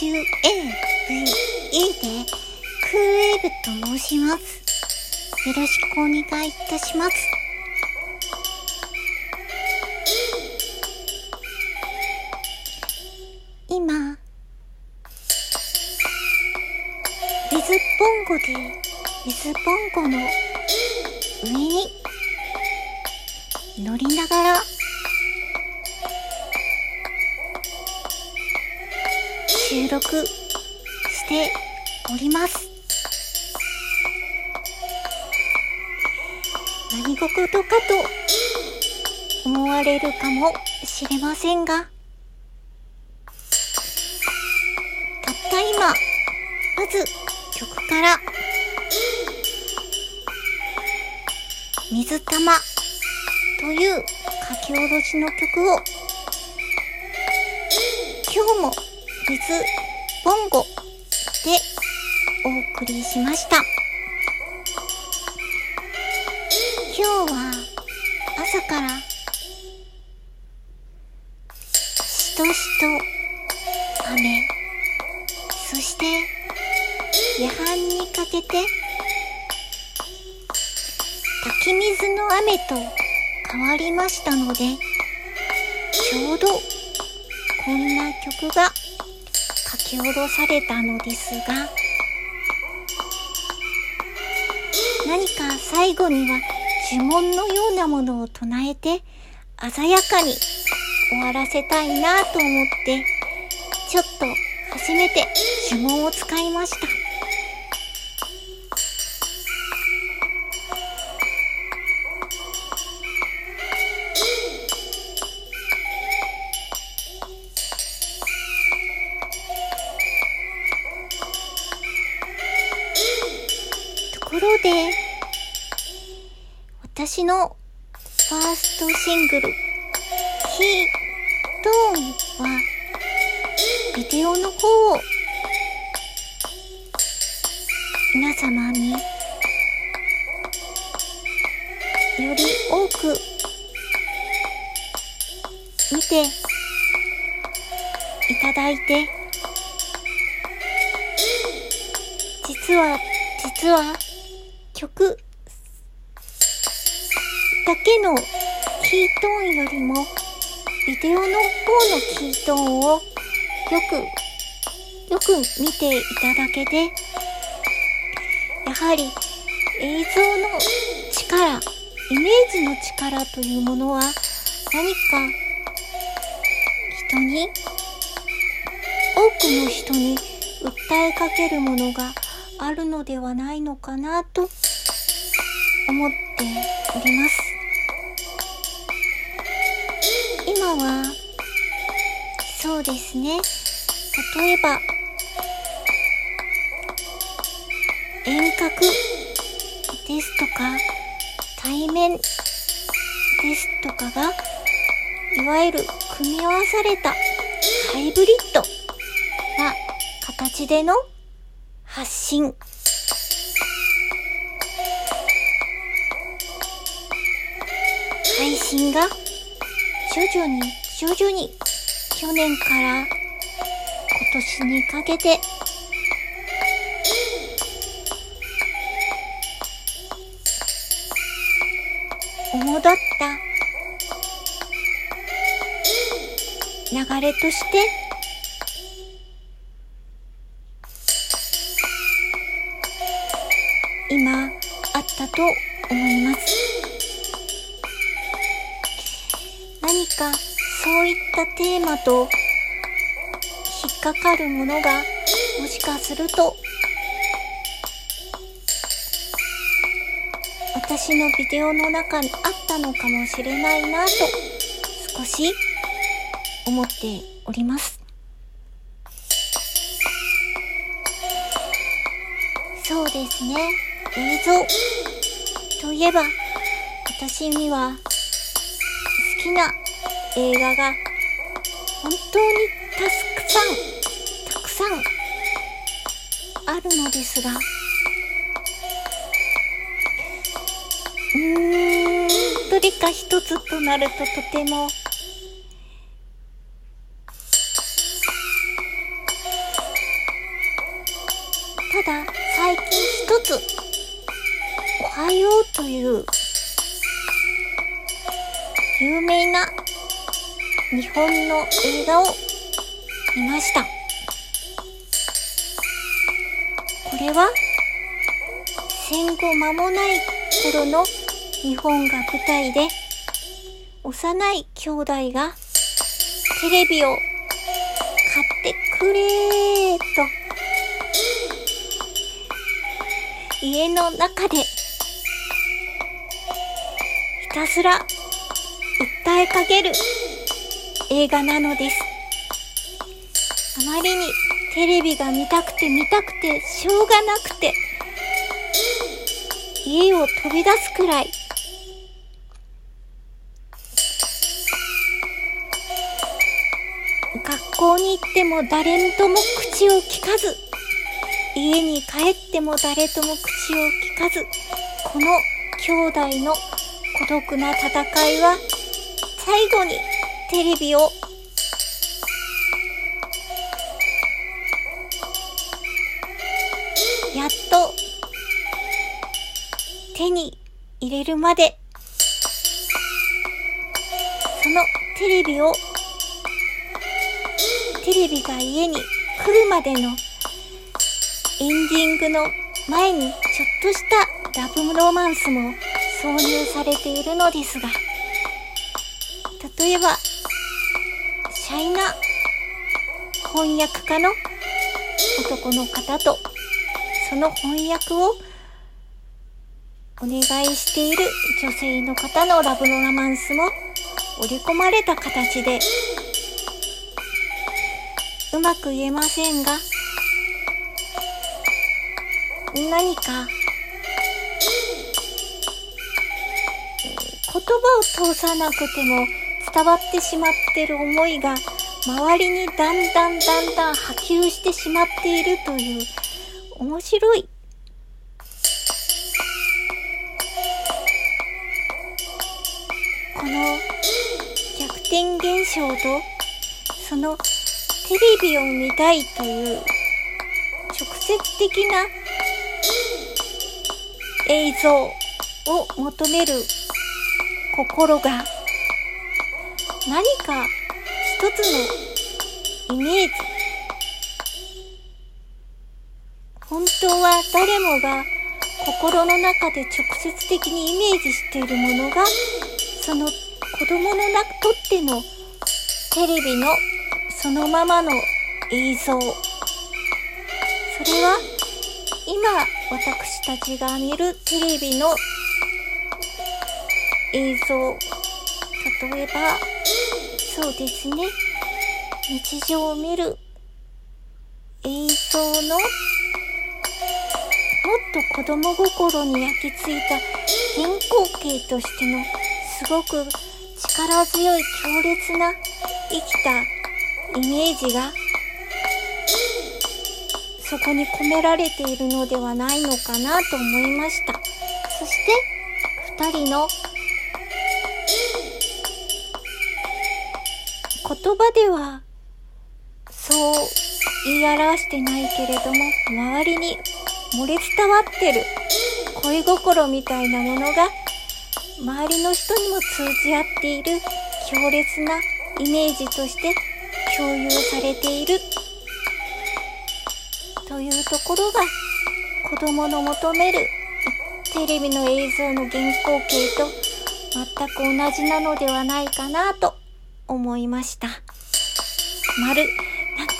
WAVE でクーウェーブと申します。よろしくお願いいたします。今、ウィズボンゴで、ウィズボンゴの上に乗りながら収録しております。何事かと思われるかもしれませんが、たった今、まず曲から、水玉という書き下ろしの曲を、今日も水ボンゴでお送りしました。今日は朝からしとしと雨、そして夜半にかけて滝水の雨と変わりましたので、ちょうどこんな曲がき下ろされたのですが、何か最後には呪文のようなものを唱えて鮮やかに終わらせたいなと思って、ちょっと初めて呪文を使いました。ろで、私のファーストシングル、ヒートーンは、ビデオの方を皆様により多く見ていただいて、実は、実は、曲だけのキートーンよりも、ビデオの方のキートーンをよく、よく見ていただけて、やはり映像の力、イメージの力というものは何か人に、多くの人に訴えかけるものがあるのではないのかなと思っております。今は、そうですね。例えば、遠隔ですとか、対面ですとかが、いわゆる組み合わされたハイブリッドな形での発信。配信が徐々に徐々に去年から今年にかけて。おもだった。流れとして。と思います。何かそういったテーマと引っかかるものがもしかすると私のビデオの中にあったのかもしれないなと少し思っております。そうですね。映像。といえば、私には好きな映画が本当にたくさん、たくさんあるのですが、うーん、どれか一つとなるととてもただ最近一つはようという有名な日本の映画を見ました。これは戦後間もない頃の日本が舞台で幼い兄弟がテレビを買ってくれと家の中でたすら訴えかける映画なのです。あまりにテレビが見たくて見たくてしょうがなくて家を飛び出すくらい学校に行っても誰とも口を聞かず家に帰っても誰とも口を聞かずこの兄弟の孤独な戦いは最後にテレビを。やっと手に入れるまで。そのテレビをテレビが家に来るまでのエンディングの前にちょっとしたラブロマンスも挿入されているのですが例えばシャイな翻訳家の男の方とその翻訳をお願いしている女性の方のラブロマンスも織り込まれた形でうまく言えませんが何か言葉を通さなくても伝わってしまってる思いが周りにだんだんだんだん波及してしまっているという面白い。この逆転現象とそのテレビを見たいという直接的な映像を求める心が。何か一つのイメージ。本当は誰もが心の中で直接的にイメージしているものがその子供のなとってのテレビのそのままの映像。それは今私たちが見るテレビの映像例えばそうですね日常を見る映像のもっと子供心に焼き付いた原光景としてのすごく力強い強烈な生きたイメージがそこに込められているのではないのかなと思いました。そして2人の言葉ではそう言い表してないけれども周りに漏れ伝わってる恋心みたいなものが周りの人にも通じ合っている強烈なイメージとして共有されている。というところが子供の求めるテレビの映像の原稿形と全く同じなのではないかなと思いました。丸なんて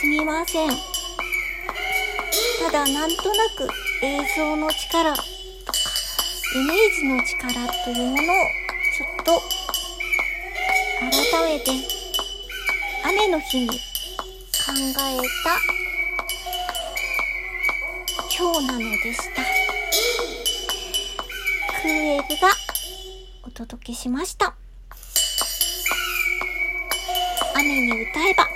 すみません。ただなんとなく映像の力とかイメージの力というものをちょっと改めて雨の日に考えた今日なのでした。クーエブがお届けしました。雨に歌えば